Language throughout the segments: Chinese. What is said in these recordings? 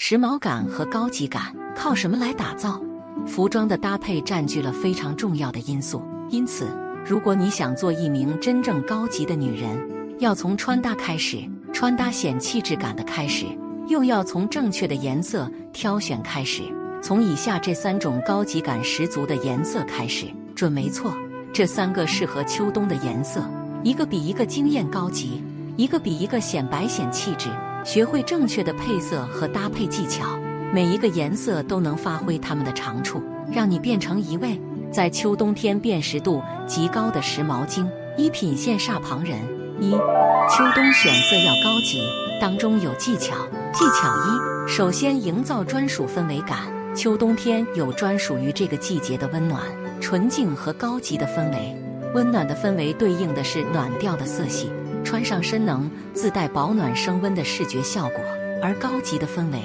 时髦感和高级感靠什么来打造？服装的搭配占据了非常重要的因素。因此，如果你想做一名真正高级的女人，要从穿搭开始，穿搭显气质感的开始，又要从正确的颜色挑选开始，从以下这三种高级感十足的颜色开始，准没错。这三个适合秋冬的颜色，一个比一个惊艳高级，一个比一个显白显气质。学会正确的配色和搭配技巧，每一个颜色都能发挥它们的长处，让你变成一位在秋冬天辨识度极高的时髦精。一品羡煞旁人。一、秋冬选色要高级，当中有技巧。技巧一：首先营造专属氛围感。秋冬天有专属于这个季节的温暖、纯净和高级的氛围。温暖的氛围对应的是暖调的色系。穿上身能自带保暖升温的视觉效果，而高级的氛围，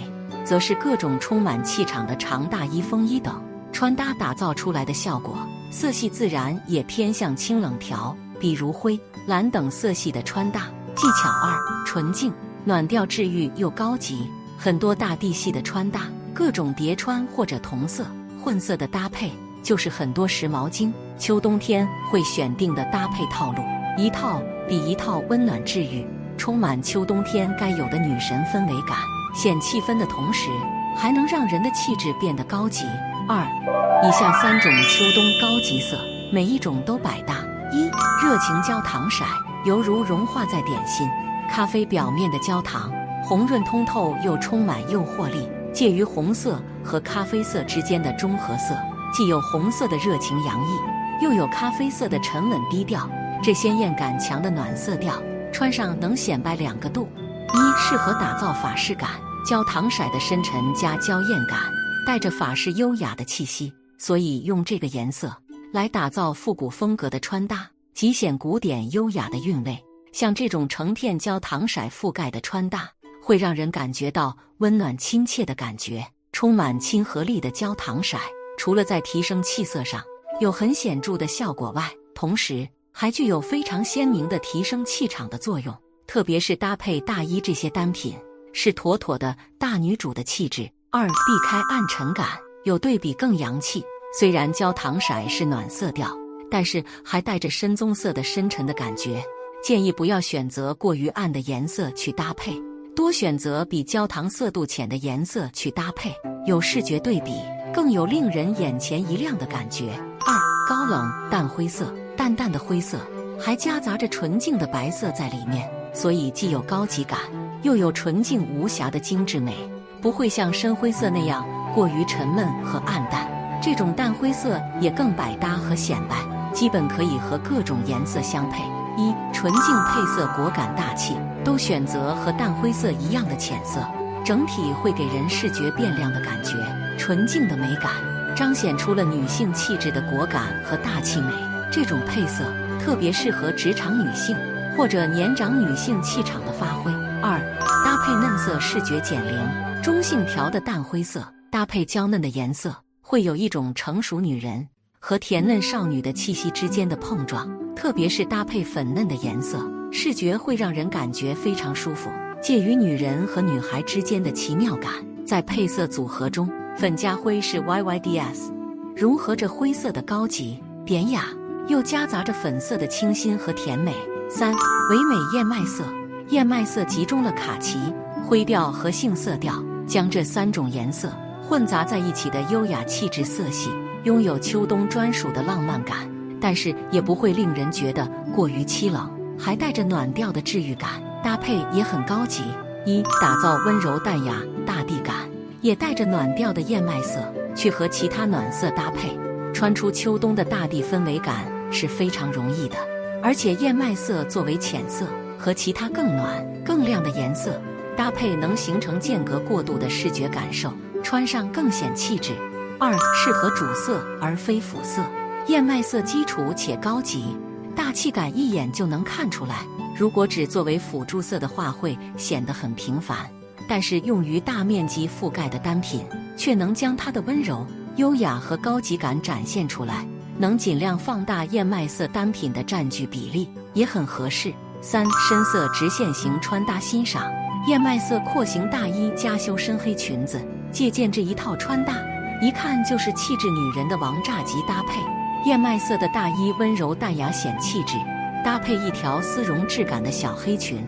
则是各种充满气场的长大衣、风衣等穿搭打造出来的效果。色系自然也偏向清冷调，比如灰、蓝等色系的穿搭。技巧二：纯净、暖调、治愈又高级。很多大地系的穿搭，各种叠穿或者同色、混色的搭配，就是很多时髦精秋冬天会选定的搭配套路。一套比一套温暖治愈，充满秋冬天该有的女神氛围感，显气氛的同时，还能让人的气质变得高级。二，以下三种秋冬高级色，每一种都百搭。一，热情焦糖色，犹如融化在点心咖啡表面的焦糖，红润通透又充满诱惑力，介于红色和咖啡色之间的中和色，既有红色的热情洋溢，又有咖啡色的沉稳低调。这鲜艳感强的暖色调，穿上能显摆两个度：一适合打造法式感，焦糖色的深沉加娇艳感，带着法式优雅的气息，所以用这个颜色来打造复古风格的穿搭，极显古典优雅的韵味。像这种成片焦糖色覆盖的穿搭，会让人感觉到温暖亲切的感觉，充满亲和力的焦糖色，除了在提升气色上有很显著的效果外，同时。还具有非常鲜明的提升气场的作用，特别是搭配大衣这些单品，是妥妥的大女主的气质。二，避开暗沉感，有对比更洋气。虽然焦糖色是暖色调，但是还带着深棕色的深沉的感觉。建议不要选择过于暗的颜色去搭配，多选择比焦糖色度浅的颜色去搭配，有视觉对比，更有令人眼前一亮的感觉。二，高冷淡灰色。淡淡的灰色，还夹杂着纯净的白色在里面，所以既有高级感，又有纯净无瑕的精致美，不会像深灰色那样过于沉闷和暗淡。这种淡灰色也更百搭和显摆，基本可以和各种颜色相配。一纯净配色，果敢大气，都选择和淡灰色一样的浅色，整体会给人视觉变亮的感觉。纯净的美感，彰显出了女性气质的果敢和大气美。这种配色特别适合职场女性或者年长女性气场的发挥。二，搭配嫩色视觉减龄，中性调的淡灰色搭配娇嫩的颜色，会有一种成熟女人和甜嫩少女的气息之间的碰撞。特别是搭配粉嫩的颜色，视觉会让人感觉非常舒服，介于女人和女孩之间的奇妙感。在配色组合中，粉加灰是 YYDS，融合着灰色的高级典雅。又夹杂着粉色的清新和甜美。三唯美燕麦色，燕麦色集中了卡其、灰调和杏色调，将这三种颜色混杂在一起的优雅气质色系，拥有秋冬专属的浪漫感，但是也不会令人觉得过于凄冷，还带着暖调的治愈感，搭配也很高级。一打造温柔淡雅大地感，也带着暖调的燕麦色去和其他暖色搭配。穿出秋冬的大地氛围感是非常容易的，而且燕麦色作为浅色，和其他更暖、更亮的颜色搭配，能形成间隔过渡的视觉感受，穿上更显气质。二，适合主色而非辅色，燕麦色基础且高级，大气感一眼就能看出来。如果只作为辅助色的话，会显得很平凡，但是用于大面积覆盖的单品，却能将它的温柔。优雅和高级感展现出来，能尽量放大燕麦色单品的占据比例，也很合适。三深色直线型穿搭欣赏，燕麦色廓形大衣加修身黑裙子，借鉴这一套穿搭，一看就是气质女人的王炸级搭配。燕麦色的大衣温柔淡雅显气质，搭配一条丝绒质感的小黑裙，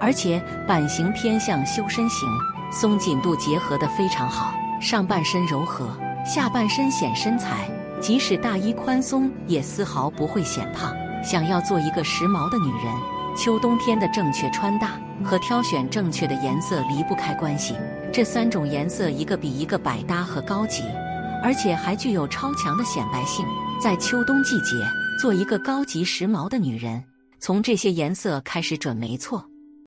而且版型偏向修身型，松紧度结合的非常好。上半身柔和，下半身显身材，即使大衣宽松也丝毫不会显胖。想要做一个时髦的女人，秋冬天的正确穿搭。和挑选正确的颜色离不开关系。这三种颜色一个比一个百搭和高级，而且还具有超强的显白性。在秋冬季节，做一个高级时髦的女人，从这些颜色开始准没错。